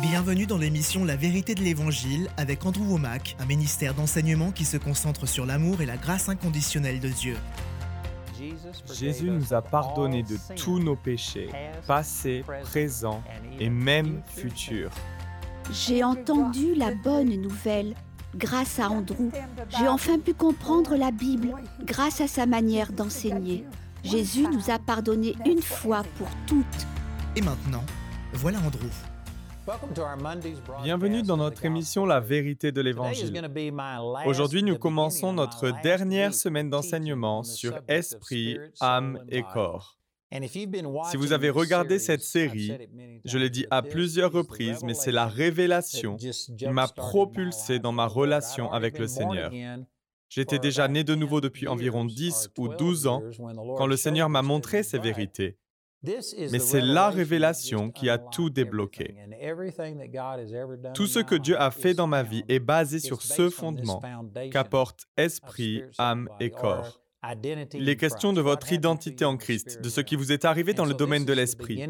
Bienvenue dans l'émission La vérité de l'Évangile avec Andrew Womack, un ministère d'enseignement qui se concentre sur l'amour et la grâce inconditionnelle de Dieu. Jésus nous a pardonné de tous nos péchés, passés, présents et même futurs. J'ai entendu la bonne nouvelle grâce à Andrew. J'ai enfin pu comprendre la Bible grâce à sa manière d'enseigner. Jésus nous a pardonné une fois pour toutes. Et maintenant, voilà Andrew. Bienvenue dans notre émission La vérité de l'Évangile. Aujourd'hui, nous commençons notre dernière semaine d'enseignement sur esprit, âme et corps. Si vous avez regardé cette série, je l'ai dit à plusieurs reprises, mais c'est la révélation qui m'a propulsé dans ma relation avec le Seigneur. J'étais déjà né de nouveau depuis environ 10 ou 12 ans quand le Seigneur m'a montré ces vérités. Mais c'est la révélation qui a tout débloqué. Tout ce que Dieu a fait dans ma vie est basé sur ce fondement qu'apportent esprit, âme et corps. Il est question de votre identité en Christ, de ce qui vous est arrivé dans le domaine de l'esprit.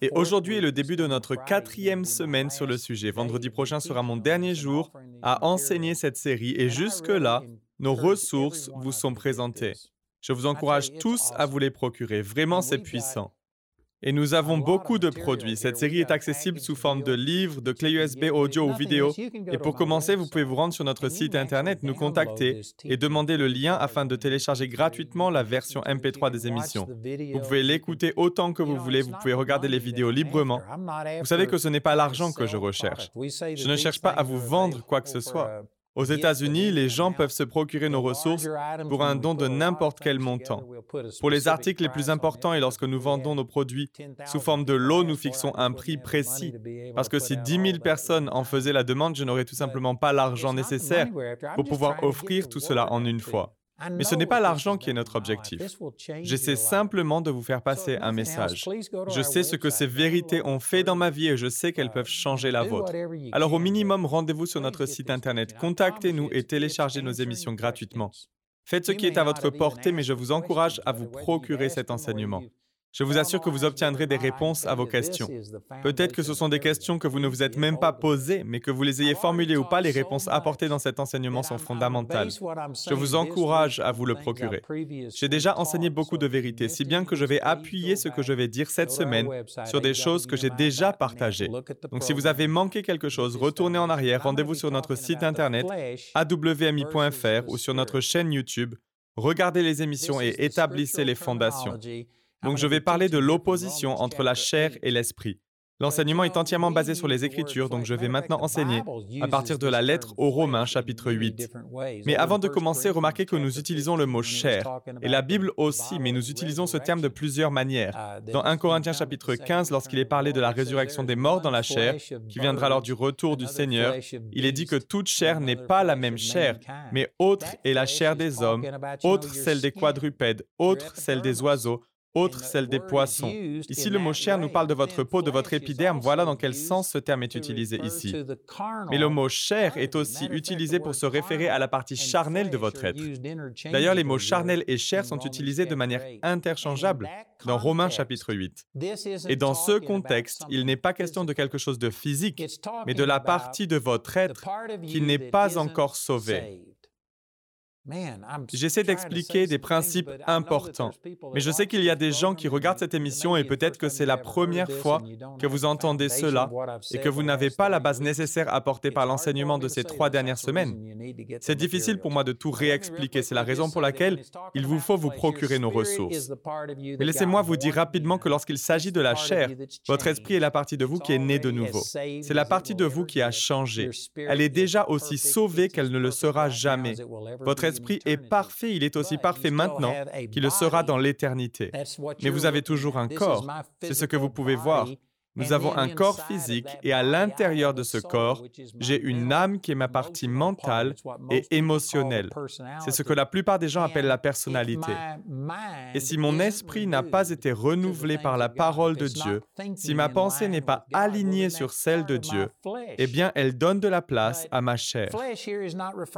Et aujourd'hui est le début de notre quatrième semaine sur le sujet. Vendredi prochain sera mon dernier jour à enseigner cette série et jusque-là, nos ressources vous sont présentées. Je vous encourage tous à vous les procurer. Vraiment, c'est puissant. Et nous avons beaucoup de produits. Cette série est accessible sous forme de livres, de clés USB audio ou vidéo. Et pour commencer, vous pouvez vous rendre sur notre site Internet, nous contacter et demander le lien afin de télécharger gratuitement la version MP3 des émissions. Vous pouvez l'écouter autant que vous voulez, vous pouvez regarder les vidéos librement. Vous savez que ce n'est pas l'argent que je recherche. Je ne cherche pas à vous vendre quoi que ce soit. Aux États-Unis, les gens peuvent se procurer nos ressources pour un don de n'importe quel montant. Pour les articles les plus importants et lorsque nous vendons nos produits sous forme de lot, nous fixons un prix précis. Parce que si 10 000 personnes en faisaient la demande, je n'aurais tout simplement pas l'argent nécessaire pour pouvoir offrir tout cela en une fois. Mais ce n'est pas l'argent qui est notre objectif. J'essaie simplement de vous faire passer un message. Je sais ce que ces vérités ont fait dans ma vie et je sais qu'elles peuvent changer la vôtre. Alors au minimum, rendez-vous sur notre site Internet, contactez-nous et téléchargez nos émissions gratuitement. Faites ce qui est à votre portée, mais je vous encourage à vous procurer cet enseignement. Je vous assure que vous obtiendrez des réponses à vos questions. Peut-être que ce sont des questions que vous ne vous êtes même pas posées, mais que vous les ayez formulées ou pas, les réponses apportées dans cet enseignement sont fondamentales. Je vous encourage à vous le procurer. J'ai déjà enseigné beaucoup de vérités, si bien que je vais appuyer ce que je vais dire cette semaine sur des choses que j'ai déjà partagées. Donc si vous avez manqué quelque chose, retournez en arrière, rendez-vous sur notre site internet awmi.fr ou sur notre chaîne YouTube. Regardez les émissions et établissez les fondations. Donc je vais parler de l'opposition entre la chair et l'esprit. L'enseignement est entièrement basé sur les Écritures, donc je vais maintenant enseigner à partir de la lettre aux Romains chapitre 8. Mais avant de commencer, remarquez que nous utilisons le mot chair, et la Bible aussi, mais nous utilisons ce terme de plusieurs manières. Dans 1 Corinthiens chapitre 15, lorsqu'il est parlé de la résurrection des morts dans la chair, qui viendra lors du retour du Seigneur, il est dit que toute chair n'est pas la même chair, mais autre est la chair des hommes, autre celle des quadrupèdes, autre celle des oiseaux, autre celle des poissons. Ici, le mot chair nous parle de votre peau, de votre épiderme. Voilà dans quel sens ce terme est utilisé ici. Mais le mot chair est aussi utilisé pour se référer à la partie charnelle de votre être. D'ailleurs, les mots charnel et chair sont utilisés de manière interchangeable dans Romains chapitre 8. Et dans ce contexte, il n'est pas question de quelque chose de physique, mais de la partie de votre être qui n'est pas encore sauvée. J'essaie d'expliquer des principes importants, mais je sais qu'il y a des gens qui regardent cette émission et peut-être que c'est la première fois que vous entendez cela et que vous n'avez pas la base nécessaire apportée par l'enseignement de ces trois dernières semaines. C'est difficile pour moi de tout réexpliquer, c'est la raison pour laquelle il vous faut vous procurer nos ressources. Mais laissez-moi vous dire rapidement que lorsqu'il s'agit de la chair, votre esprit est la partie de vous qui est née de nouveau. C'est la partie de vous qui a changé. Elle est déjà aussi sauvée qu'elle ne le sera jamais. Votre esprit est parfait, il est aussi parfait maintenant qu'il le sera dans l'éternité. Mais vous avez toujours un corps, c'est ce que vous pouvez voir. Nous avons un corps physique et à l'intérieur de ce corps, j'ai une âme qui est ma partie mentale et émotionnelle. C'est ce que la plupart des gens appellent la personnalité. Et si mon esprit n'a pas été renouvelé par la parole de Dieu, si ma pensée n'est pas alignée sur celle de Dieu, eh bien, elle donne de la place à ma chair.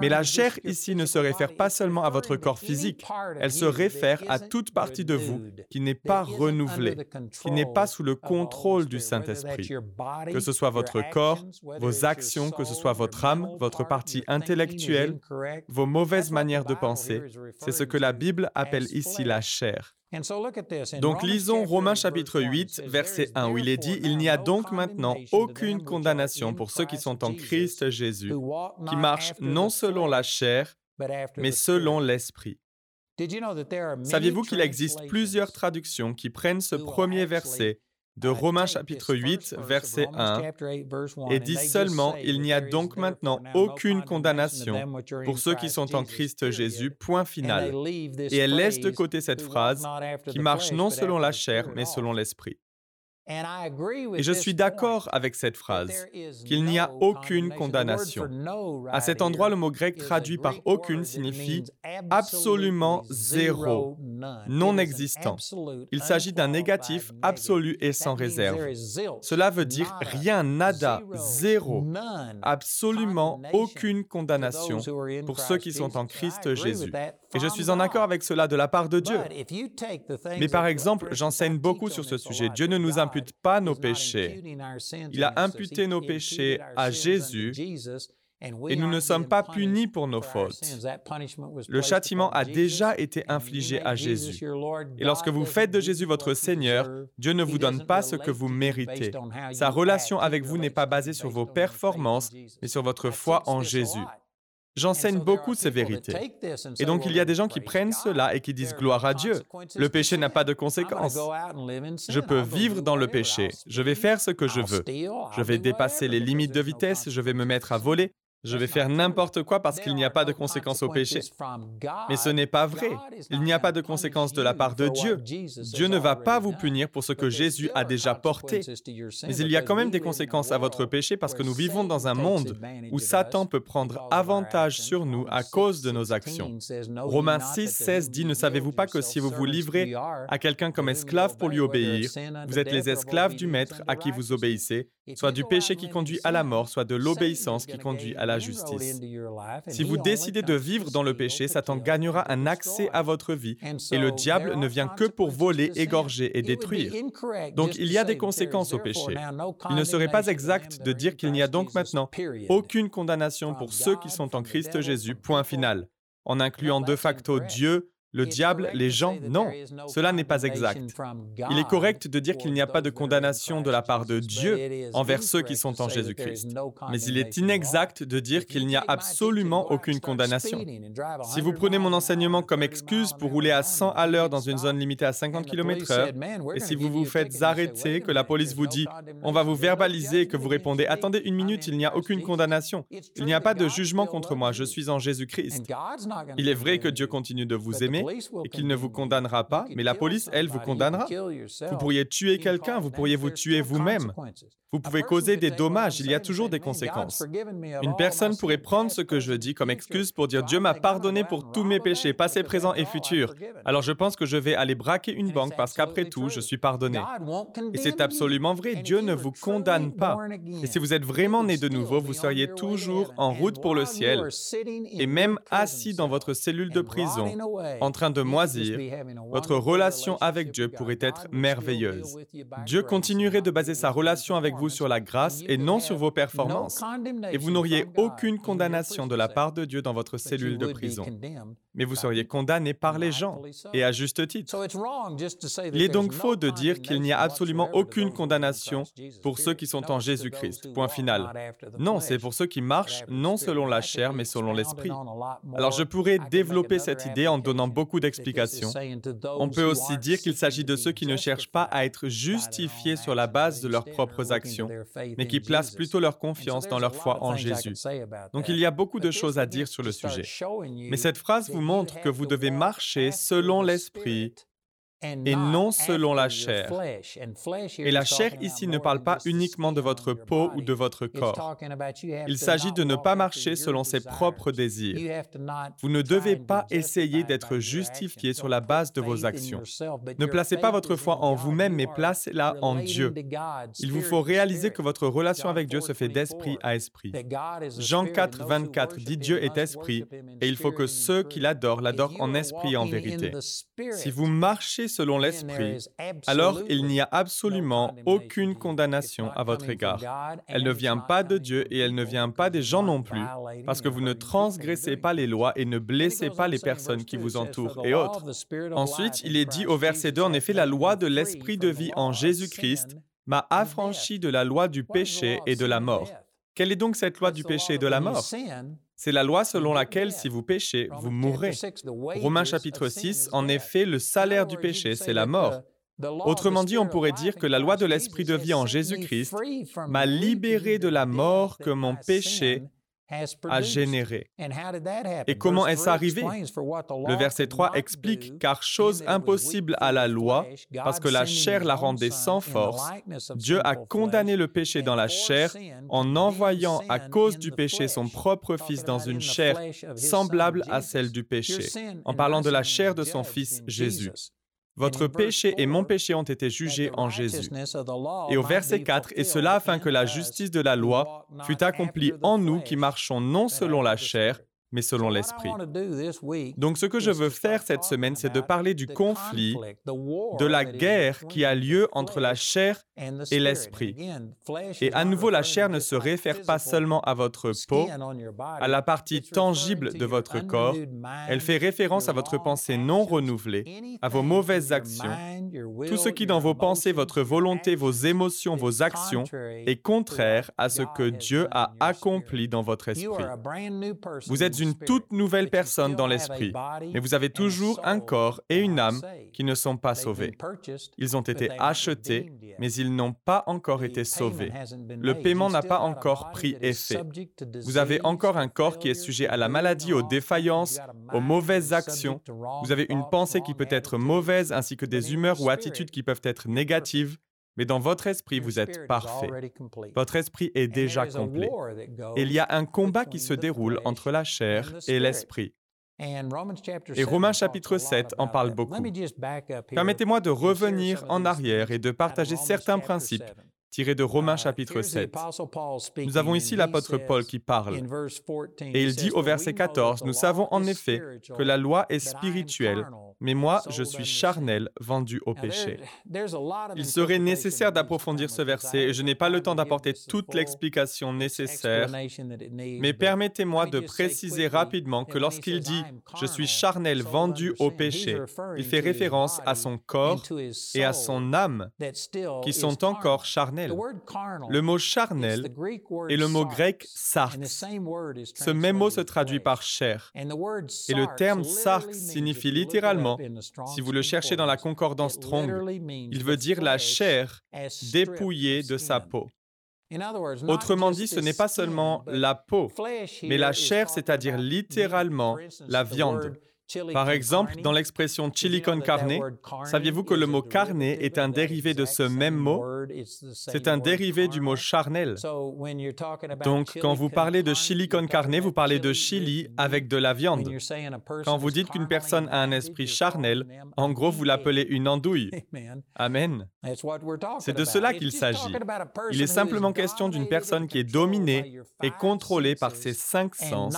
Mais la chair ici ne se réfère pas seulement à votre corps physique, elle se réfère à toute partie de vous qui n'est pas renouvelée, qui n'est pas sous le contrôle du Saint-Esprit. Que ce soit votre corps, vos actions, que ce soit votre âme, votre partie intellectuelle, vos mauvaises manières de penser, c'est ce que la Bible appelle ici la chair. Donc lisons Romains chapitre 8, verset 1, où il est dit, Il n'y a donc maintenant aucune condamnation pour ceux qui sont en Christ Jésus, qui marchent non selon la chair, mais selon l'Esprit. Saviez-vous qu'il existe plusieurs traductions qui prennent ce premier verset de Romains chapitre 8, verset 1, et dit seulement, Il n'y a donc maintenant aucune condamnation pour ceux qui sont en Christ Jésus, point final. Et elle laisse de côté cette phrase qui marche non selon la chair, mais selon l'esprit. Et je suis d'accord avec cette phrase, qu'il n'y a aucune condamnation. À cet endroit, le mot grec traduit par aucune signifie absolument zéro, non existant. Il s'agit d'un négatif absolu et sans réserve. Cela veut dire rien, nada, zéro, absolument aucune condamnation pour ceux qui sont en Christ Jésus. Et je suis en accord avec cela de la part de Dieu. Mais par exemple, j'enseigne beaucoup sur ce sujet. Dieu ne nous impute pas nos péchés. Il a imputé nos péchés à Jésus et nous ne sommes pas punis pour nos fautes. Le châtiment a déjà été infligé à Jésus. Et lorsque vous faites de Jésus votre Seigneur, Dieu ne vous donne pas ce que vous méritez. Sa relation avec vous n'est pas basée sur vos performances, mais sur votre foi en Jésus. J'enseigne beaucoup ces vérités. Et donc il y a des gens qui prennent cela et qui disent gloire à Dieu. Le péché n'a pas de conséquences. Je peux vivre dans le péché. Je vais faire ce que je veux. Je vais dépasser les limites de vitesse. Je vais me mettre à voler. Je vais faire n'importe quoi parce qu'il n'y a pas de conséquences au péché. Mais ce n'est pas vrai. Il n'y a pas de conséquences de la part de Dieu. Dieu ne va pas vous punir pour ce que Jésus a déjà porté. Mais il y a quand même des conséquences à votre péché parce que nous vivons dans un monde où Satan peut prendre avantage sur nous à cause de nos actions. Romains 6, 16 dit, Ne savez-vous pas que si vous vous livrez à quelqu'un comme esclave pour lui obéir, vous êtes les esclaves du Maître à qui vous obéissez, soit du péché qui conduit à la mort, soit de l'obéissance qui conduit à la justice. Si vous décidez de vivre dans le péché, Satan gagnera un accès à votre vie et le diable ne vient que pour voler, égorger et détruire. Donc il y a des conséquences au péché. Il ne serait pas exact de dire qu'il n'y a donc maintenant aucune condamnation pour ceux qui sont en Christ Jésus, point final, en incluant de facto Dieu, le diable, les gens, non, cela n'est pas exact. Il est correct de dire qu'il n'y a pas de condamnation de la part de Dieu envers ceux qui sont en Jésus-Christ. Mais il est inexact de dire qu'il n'y a absolument aucune condamnation. Si vous prenez mon enseignement comme excuse pour rouler à 100 à l'heure dans une zone limitée à 50 km/h, et si vous vous faites arrêter, que la police vous dit on va vous verbaliser et que vous répondez attendez une minute, il n'y a aucune condamnation, il n'y a pas de jugement contre moi, je suis en Jésus-Christ. Il est vrai que Dieu continue de vous aimer et qu'il ne vous condamnera pas, mais la police, elle, vous condamnera. Vous pourriez tuer quelqu'un, vous pourriez vous tuer vous-même. Vous pouvez causer des dommages, il y a toujours des conséquences. Une personne pourrait prendre ce que je dis comme excuse pour dire Dieu m'a pardonné pour tous mes péchés, passés, présents et futurs. Alors je pense que je vais aller braquer une banque parce qu'après tout, je suis pardonné. Et c'est absolument vrai, Dieu ne vous condamne pas. Et si vous êtes vraiment né de nouveau, vous seriez toujours en route pour le ciel. Et même assis dans votre cellule de prison, en train de moisir, votre relation avec Dieu pourrait être merveilleuse. Dieu continuerait de baser sa relation avec vous sur la grâce et non sur vos performances. Et vous n'auriez aucune condamnation de la part de Dieu dans votre cellule de prison. Mais vous seriez condamné par les gens, et à juste titre. Il est donc faux de dire qu'il n'y a absolument aucune condamnation pour ceux qui sont en Jésus-Christ. Point final. Non, c'est pour ceux qui marchent non selon la chair, mais selon l'esprit. Alors je pourrais développer cette idée en donnant beaucoup d'explications. On peut aussi dire qu'il s'agit de ceux qui ne cherchent pas à être justifiés sur la base de leurs propres actions mais qui placent plutôt leur confiance dans leur foi en Jésus. Donc il y a beaucoup de choses à dire sur le sujet. Mais cette phrase vous montre que vous devez marcher selon l'Esprit et non selon la chair. Et la chair ici ne parle pas uniquement de votre peau ou de votre corps. Il s'agit de ne pas marcher selon ses propres désirs. Vous ne devez pas essayer d'être justifié sur la base de vos actions. Ne placez pas votre foi en vous-même, mais placez-la en Dieu. Il vous faut réaliser que votre relation avec Dieu se fait d'esprit à esprit. Jean 4, 24 dit Dieu est esprit et il faut que ceux qui l'adorent l'adorent en esprit et en vérité. Si vous marchez selon l'Esprit, alors il n'y a absolument aucune condamnation à votre égard. Elle ne vient pas de Dieu et elle ne vient pas des gens non plus, parce que vous ne transgressez pas les lois et ne blessez pas les personnes qui vous entourent et autres. Ensuite, il est dit au verset 2, en effet, la loi de l'Esprit de vie en Jésus-Christ m'a affranchi de la loi du péché et de la mort. Quelle est donc cette loi du péché et de la mort? C'est la loi selon laquelle si vous péchez, vous mourrez. Romains chapitre 6, en effet, le salaire du péché, c'est la mort. Autrement dit, on pourrait dire que la loi de l'Esprit de vie en Jésus-Christ m'a libéré de la mort que mon péché a généré. Et comment est-ce arrivé? Le verset 3 explique, car chose impossible à la loi, parce que la chair la rendait sans force, Dieu a condamné le péché dans la chair en envoyant à cause du péché son propre Fils dans une chair semblable à celle du péché, en parlant de la chair de son Fils Jésus. Votre péché et mon péché ont été jugés en Jésus. Et au verset 4, et cela afin que la justice de la loi fût accomplie en nous qui marchons non selon la chair, mais selon l'Esprit. Donc ce que je veux faire cette semaine, c'est de parler du conflit, de la guerre qui a lieu entre la chair et l'Esprit. Et à nouveau, la chair ne se réfère pas seulement à votre peau, à la partie tangible de votre corps, elle fait référence à votre pensée non renouvelée, à vos mauvaises actions, tout ce qui dans vos pensées, votre volonté, vos émotions, vos actions est contraire à ce que Dieu a accompli dans votre esprit. Vous êtes une toute nouvelle personne dans l'esprit, mais vous avez toujours un corps et une âme qui ne sont pas sauvés. Ils ont été achetés, mais ils n'ont pas encore été sauvés. Le paiement n'a pas encore pris effet. Vous avez encore un corps qui est sujet à la maladie, aux défaillances, aux mauvaises actions. Vous avez une pensée qui peut être mauvaise ainsi que des humeurs ou attitudes qui peuvent être négatives. Mais dans votre esprit, vous êtes parfait. Votre esprit est déjà complet. il y a un combat qui se déroule entre la chair et l'esprit. Et Romains chapitre 7 en parle beaucoup. Permettez-moi de revenir en arrière et de partager certains principes tirés de Romains uh, chapitre 7. Nous avons ici l'apôtre Paul qui parle. Et il dit au verset 14, Nous savons en effet que la loi est spirituelle, mais moi, je suis charnel, vendu au péché. Il serait nécessaire d'approfondir ce verset et je n'ai pas le temps d'apporter toute l'explication nécessaire, mais permettez-moi de préciser rapidement que lorsqu'il dit ⁇ Je suis charnel, vendu au péché ⁇ il fait référence à son corps et à son âme qui sont encore charnels. Le mot charnel est le mot grec sarx. Ce même mot se traduit par chair. Et le terme sarx signifie littéralement si vous le cherchez dans la concordance Strong, il veut dire la chair dépouillée de sa peau. Autrement dit, ce n'est pas seulement la peau, mais la chair, c'est-à-dire littéralement la viande. Par exemple, dans l'expression chili con carne, saviez-vous que le mot carne est un dérivé de ce même mot? C'est un dérivé du mot charnel. Donc, quand vous parlez de chili con carne, vous parlez de chili avec de la viande. Quand vous dites qu'une personne a un esprit charnel, en gros, vous l'appelez une andouille. Amen. C'est de cela qu'il s'agit. Il est simplement question d'une personne qui est dominée et contrôlée par ses cinq sens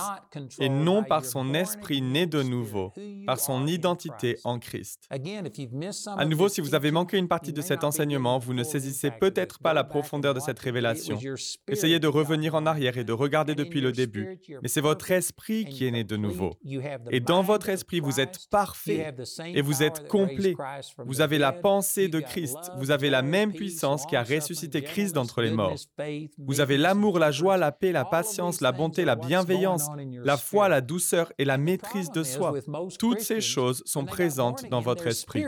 et non par son esprit né de nouveau par son identité en Christ. À nouveau, si vous avez manqué une partie de cet enseignement, vous ne saisissez peut-être pas la profondeur de cette révélation. Essayez de revenir en arrière et de regarder depuis le début. Mais c'est votre esprit qui est né de nouveau. Et dans votre esprit, vous êtes parfait et vous êtes complet. Vous avez la pensée de Christ. Vous avez la même puissance qui a ressuscité Christ d'entre les morts. Vous avez l'amour, la joie, la paix, la patience, la bonté, la bienveillance, la foi, la douceur et la maîtrise de soi. Toutes ces choses sont présentes dans votre esprit.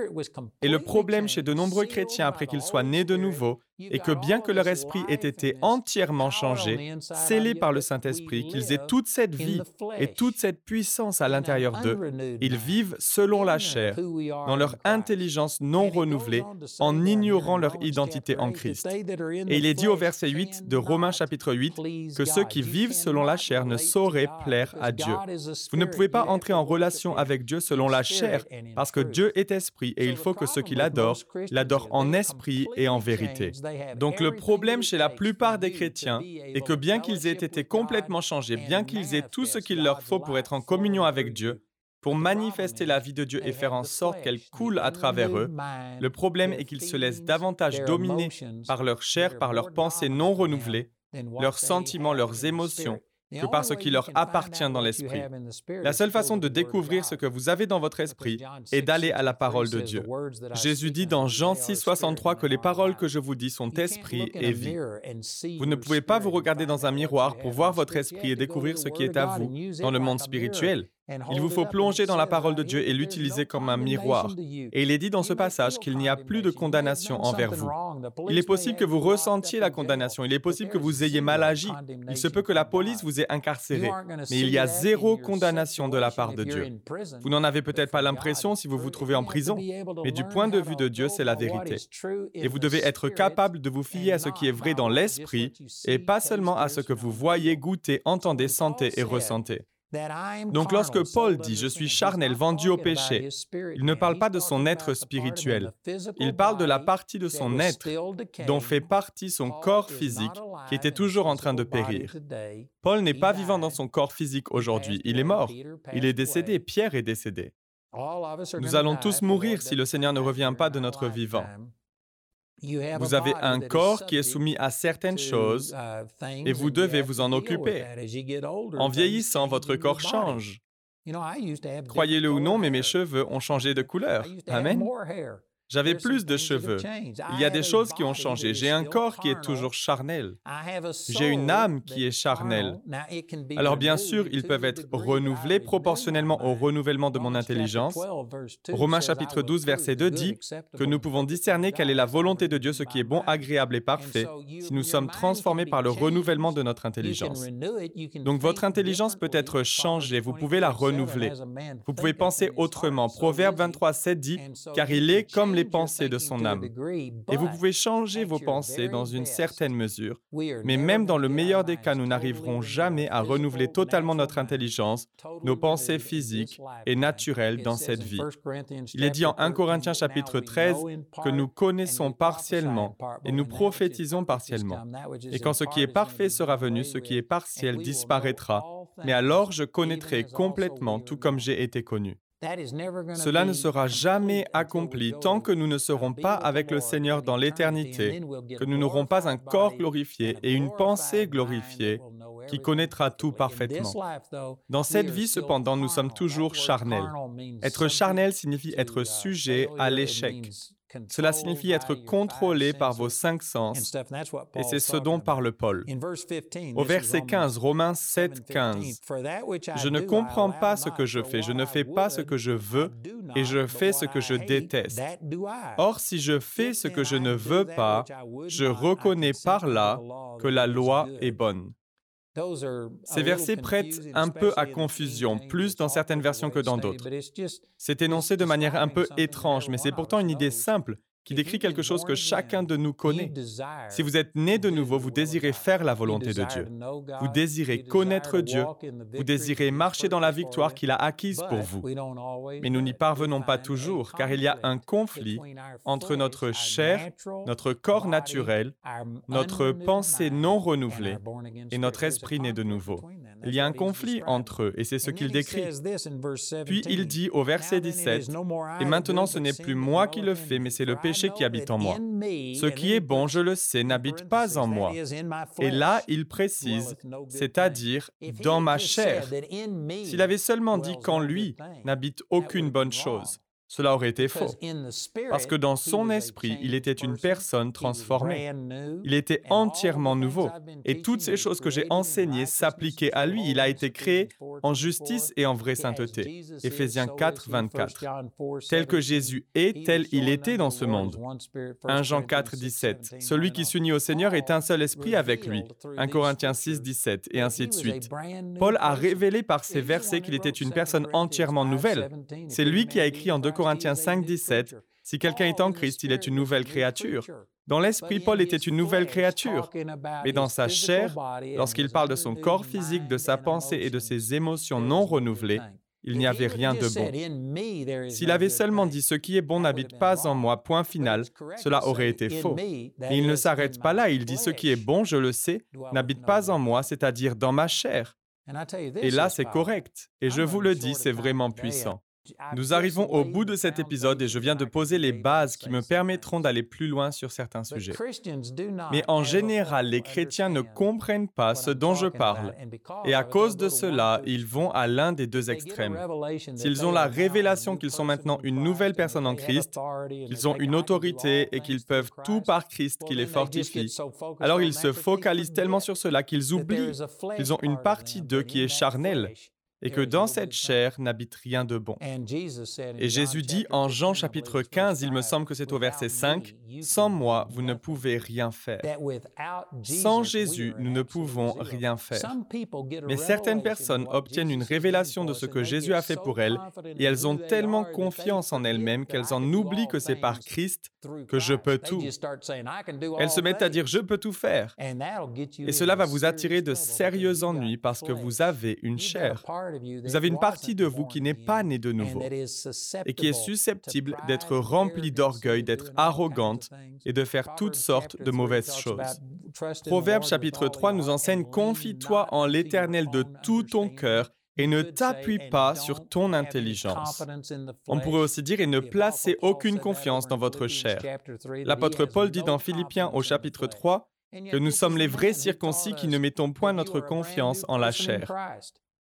Et le problème chez de nombreux chrétiens après qu'ils soient nés de nouveau, et que bien que leur esprit ait été entièrement changé, scellé par le Saint-Esprit, qu'ils aient toute cette vie et toute cette puissance à l'intérieur d'eux, ils vivent selon la chair, dans leur intelligence non renouvelée, en ignorant leur identité en Christ. Et il est dit au verset 8 de Romains chapitre 8 que ceux qui vivent selon la chair ne sauraient plaire à Dieu. Vous ne pouvez pas entrer en relation avec Dieu selon la chair, parce que Dieu est esprit et il faut que ceux qui l'adorent l'adorent en esprit et en vérité. Donc le problème chez la plupart des chrétiens est que bien qu'ils aient été complètement changés, bien qu'ils aient tout ce qu'il leur faut pour être en communion avec Dieu, pour manifester la vie de Dieu et faire en sorte qu'elle coule à travers eux. Le problème est qu'ils se laissent davantage dominer par leur chair, par leurs pensées non renouvelées, leurs sentiments, leurs émotions, que par ce qui leur appartient dans l'esprit. La seule façon de découvrir ce que vous avez dans votre esprit est d'aller à la parole de Dieu. Jésus dit dans Jean 6, 63 que les paroles que je vous dis sont esprit et vie. Vous ne pouvez pas vous regarder dans un miroir pour voir votre esprit et découvrir ce qui est à vous dans le monde spirituel. Il vous faut plonger dans la parole de Dieu et l'utiliser comme un miroir. Et il est dit dans ce passage qu'il n'y a plus de condamnation envers vous. Il est possible que vous ressentiez la condamnation, il est possible que vous ayez mal agi, il se peut que la police vous ait incarcéré, mais il y a zéro condamnation de la part de Dieu. Vous n'en avez peut-être pas l'impression si vous vous trouvez en prison, mais du point de vue de Dieu, c'est la vérité. Et vous devez être capable de vous fier à ce qui est vrai dans l'esprit et pas seulement à ce que vous voyez, goûtez, entendez, sentez et ressentez. Donc lorsque Paul dit ⁇ Je suis charnel, vendu au péché ⁇ il ne parle pas de son être spirituel, il parle de la partie de son être dont fait partie son corps physique qui était toujours en train de périr. Paul n'est pas vivant dans son corps physique aujourd'hui, il est mort, il est décédé, Pierre est décédé. Nous allons tous mourir si le Seigneur ne revient pas de notre vivant. Vous avez un corps qui est soumis à certaines choses uh, et vous devez vous en occuper. En vieillissant, votre corps change. Croyez-le ou non, mais mes cheveux ont changé de couleur. Amen. J'avais plus de cheveux. Il y a des choses qui ont changé. J'ai un corps qui est toujours charnel. J'ai une âme qui est charnelle. Alors bien sûr, ils peuvent être renouvelés proportionnellement au renouvellement de mon intelligence. Romains chapitre 12, verset 2 dit que nous pouvons discerner quelle est la volonté de Dieu, ce qui est bon, agréable et parfait, si nous sommes transformés par le renouvellement de notre intelligence. Donc votre intelligence peut être changée, vous pouvez la renouveler. Vous pouvez penser autrement. Proverbe 23, 7 dit, car il est comme les pensées de son âme. Et vous pouvez changer vos pensées dans une certaine mesure, mais même dans le meilleur des cas, nous n'arriverons jamais à renouveler totalement notre intelligence, nos pensées physiques et naturelles dans cette vie. Il est dit en 1 Corinthiens chapitre 13 que nous connaissons partiellement et nous prophétisons partiellement. Et quand ce qui est parfait sera venu, ce qui est partiel disparaîtra, mais alors je connaîtrai complètement tout comme j'ai été connu. Cela ne sera jamais accompli tant que nous ne serons pas avec le Seigneur dans l'éternité, que nous n'aurons pas un corps glorifié et une pensée glorifiée qui connaîtra tout parfaitement. Dans cette vie, cependant, nous sommes toujours charnels. Être charnel signifie être sujet à l'échec. Cela signifie être contrôlé par vos cinq sens, et c'est ce dont parle Paul. Au verset 15, Romains 7, 15, Je ne comprends pas ce que je fais, je ne fais pas ce que je veux, et je fais ce que je déteste. Or, si je fais ce que je ne veux pas, je reconnais par là que la loi est bonne. Ces versets prêtent un peu à confusion, plus dans certaines versions que dans d'autres. C'est énoncé de manière un peu étrange, mais c'est pourtant une idée simple qui décrit quelque chose que chacun de nous connaît. Si vous êtes né de nouveau, vous désirez faire la volonté de Dieu. Vous désirez connaître Dieu. Vous désirez marcher dans la victoire qu'il a acquise pour vous. Mais nous n'y parvenons pas toujours, car il y a un conflit entre notre chair, notre corps naturel, notre pensée non renouvelée et notre esprit né de nouveau. Il y a un conflit entre eux, et c'est ce qu'il décrit. Puis il dit au verset 17, Et maintenant ce n'est plus moi qui le fais, mais c'est le péché Ce qui est bon, je le sais, n'habite pas en moi. Et là, il précise, c'est-à-dire dans ma chair. S'il avait seulement dit qu'en lui n'habite aucune bonne chose, cela aurait été faux. Parce que dans son esprit, il était une personne transformée. Il était entièrement nouveau. Et toutes ces choses que j'ai enseignées s'appliquaient à lui. Il a été créé en justice et en vraie sainteté. Éphésiens 4, 24. Tel que Jésus est, tel il était dans ce monde. 1 Jean 4, 17. Celui qui s'unit au Seigneur est un seul esprit avec lui. 1 Corinthiens 6, 17. Et ainsi de suite. Paul a révélé par ces versets qu'il était une personne entièrement nouvelle. C'est lui qui a écrit en 2 Corinthiens 5, 17, si quelqu'un est en Christ, il est une nouvelle créature. Dans l'esprit, Paul était une nouvelle créature, mais dans sa chair, lorsqu'il parle de son corps physique, de sa pensée et de ses émotions non renouvelées, il n'y avait rien de bon. S'il avait seulement dit ce qui est bon n'habite pas en moi, point final, cela aurait été faux. Et il ne s'arrête pas là, il dit ce qui est bon, je le sais, n'habite pas en moi, c'est-à-dire dans ma chair. Et là, c'est correct. Et je vous le dis, c'est vraiment puissant. Nous arrivons au bout de cet épisode et je viens de poser les bases qui me permettront d'aller plus loin sur certains sujets. Mais en général, les chrétiens ne comprennent pas ce dont je parle. Et à cause de cela, ils vont à l'un des deux extrêmes. S'ils ont la révélation qu'ils sont maintenant une nouvelle personne en Christ, qu'ils ont une autorité et qu'ils peuvent tout par Christ qui les fortifie, alors ils se focalisent tellement sur cela qu'ils oublient qu'ils ont une partie d'eux qui est charnelle et que dans cette chair n'habite rien de bon. Et Jésus dit en Jean chapitre 15, il me semble que c'est au verset 5, Sans moi, vous ne pouvez rien faire. Sans Jésus, nous ne pouvons rien faire. Mais certaines personnes obtiennent une révélation de ce que Jésus a fait pour elles, et elles ont tellement confiance en elles-mêmes qu'elles en oublient que c'est par Christ que je peux tout. Elles se mettent à dire, je peux tout faire. Et cela va vous attirer de sérieux ennuis parce que vous avez une chair. Vous avez une partie de vous qui n'est pas née de nouveau et qui est susceptible d'être remplie d'orgueil, d'être arrogante et de faire toutes sortes de mauvaises choses. Proverbe chapitre 3 nous enseigne Confie-toi en l'Éternel de tout ton cœur et ne t'appuie pas sur ton intelligence. On pourrait aussi dire et ne placez aucune confiance dans votre chair. L'apôtre Paul dit dans Philippiens au chapitre 3 que nous sommes les vrais circoncis qui ne mettons point notre confiance en la chair.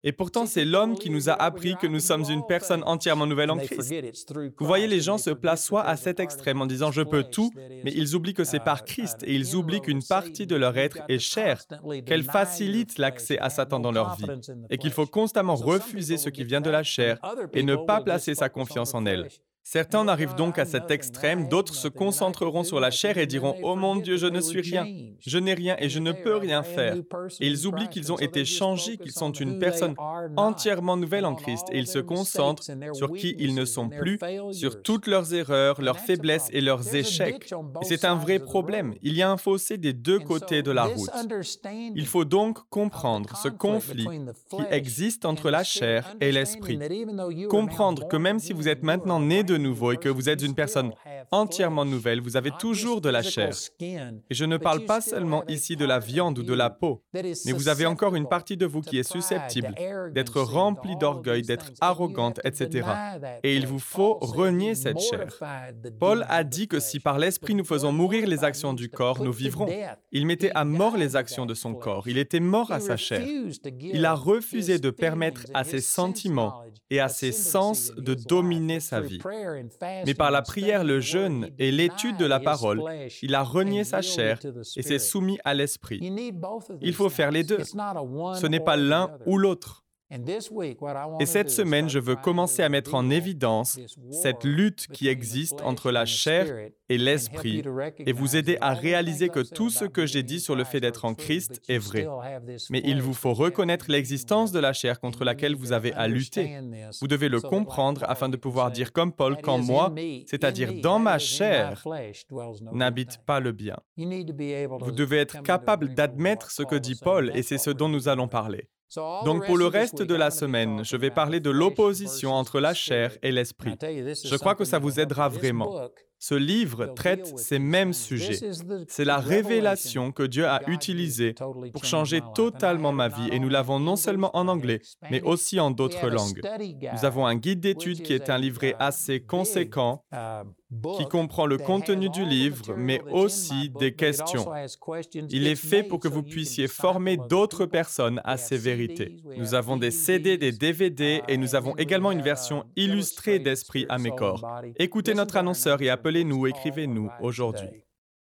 Et pourtant, c'est l'homme qui nous a appris que nous sommes une personne entièrement nouvelle en Christ. Vous voyez, les gens se placent soit à cet extrême en disant je peux tout, mais ils oublient que c'est par Christ et ils oublient qu'une partie de leur être est chère, qu'elle facilite l'accès à Satan dans leur vie et qu'il faut constamment refuser ce qui vient de la chair et ne pas placer sa confiance en elle. Certains en arrivent donc à cet extrême, d'autres se concentreront sur la chair et diront ⁇ Oh mon Dieu, je ne suis rien, je n'ai rien et je ne peux rien faire ⁇ Et ils oublient qu'ils ont été changés, qu'ils sont une personne entièrement nouvelle en Christ et ils se concentrent sur qui ils ne sont plus, sur toutes leurs erreurs, leurs faiblesses et leurs échecs. Et c'est un vrai problème. Il y a un fossé des deux côtés de la route. Il faut donc comprendre ce conflit qui existe entre la chair et l'esprit. Comprendre que même si vous êtes maintenant né de nouveau et que vous êtes une personne entièrement nouvelle, vous avez toujours de la chair. Et je ne parle pas seulement ici de la viande ou de la peau, mais vous avez encore une partie de vous qui est susceptible d'être remplie d'orgueil, d'être arrogante, etc. Et il vous faut renier cette chair. Paul a dit que si par l'Esprit nous faisons mourir les actions du corps, nous vivrons. Il mettait à mort les actions de son corps. Il était mort à sa chair. Il a refusé de permettre à ses sentiments et à ses sens de dominer sa vie. Mais par la prière, le jeûne et l'étude de la parole, il a renié sa chair et s'est soumis à l'esprit. Il faut faire les deux. Ce n'est pas l'un ou l'autre. Et cette semaine, je veux commencer à mettre en évidence cette lutte qui existe entre la chair et l'esprit et vous aider à réaliser que tout ce que j'ai dit sur le fait d'être en Christ est vrai. Mais il vous faut reconnaître l'existence de la chair contre laquelle vous avez à lutter. Vous devez le comprendre afin de pouvoir dire comme Paul, quand moi, c'est-à-dire dans ma chair, n'habite pas le bien. Vous devez être capable d'admettre ce que dit Paul et c'est ce dont nous allons parler. Donc pour le reste de la semaine, je vais parler de l'opposition entre la chair et l'esprit. Je crois que ça vous aidera vraiment. Ce livre traite ces mêmes sujets. C'est la révélation que Dieu a utilisée pour changer totalement ma vie et nous l'avons non seulement en anglais, mais aussi en d'autres langues. Nous avons un guide d'études qui est un livret assez conséquent qui comprend le contenu du livre, mais aussi des questions. Il est fait pour que vous puissiez former d'autres personnes à ces vérités. Nous avons des CD, des DVD et nous avons également une version illustrée d'Esprit à mes corps. Écoutez notre annonceur et appelez-nous, écrivez-nous aujourd'hui.